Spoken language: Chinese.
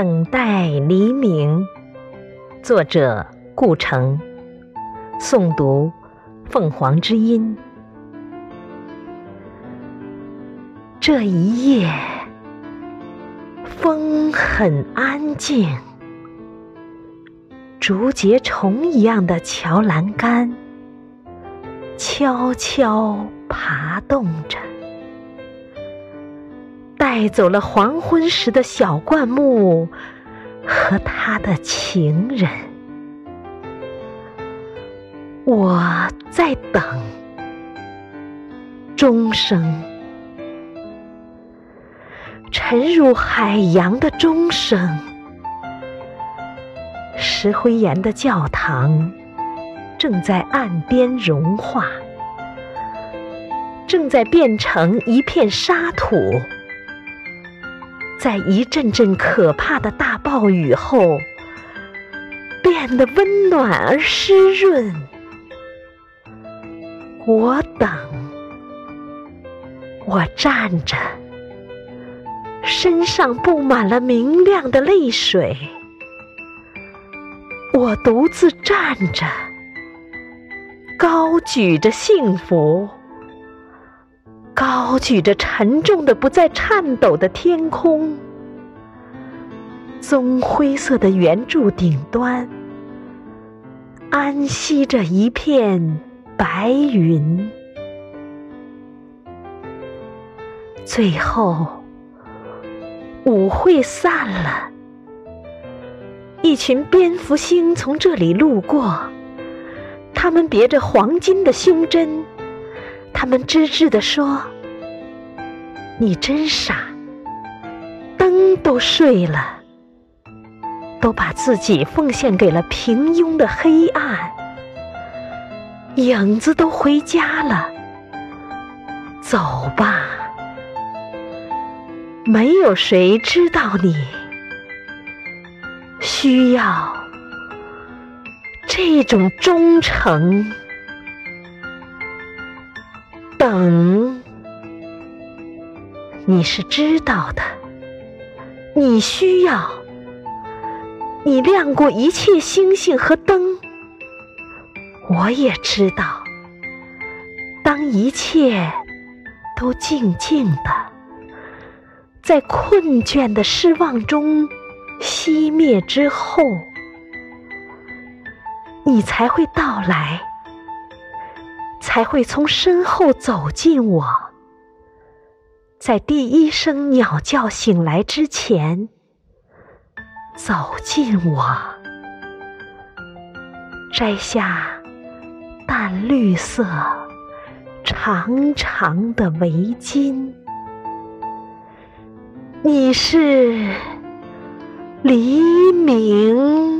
等待黎明。作者：顾城。诵读：凤凰之音。这一夜，风很安静，竹节虫一样的桥栏杆悄悄爬动着。带走了黄昏时的小灌木和他的情人，我在等钟声，沉入海洋的钟声。石灰岩的教堂正在岸边融化，正在变成一片沙土。在一阵阵可怕的大暴雨后，变得温暖而湿润。我等，我站着，身上布满了明亮的泪水。我独自站着，高举着幸福。高举着沉重的、不再颤抖的天空，棕灰色的圆柱顶端，安息着一片白云。最后，舞会散了，一群蝙蝠星从这里路过，它们别着黄金的胸针。他们吱吱地说：“你真傻，灯都睡了，都把自己奉献给了平庸的黑暗，影子都回家了，走吧，没有谁知道你。需要这种忠诚。”嗯，你是知道的，你需要，你亮过一切星星和灯，我也知道。当一切都静静的，在困倦的失望中熄灭之后，你才会到来。才会从身后走近我，在第一声鸟叫醒来之前，走近我，摘下淡绿色长长的围巾。你是黎明。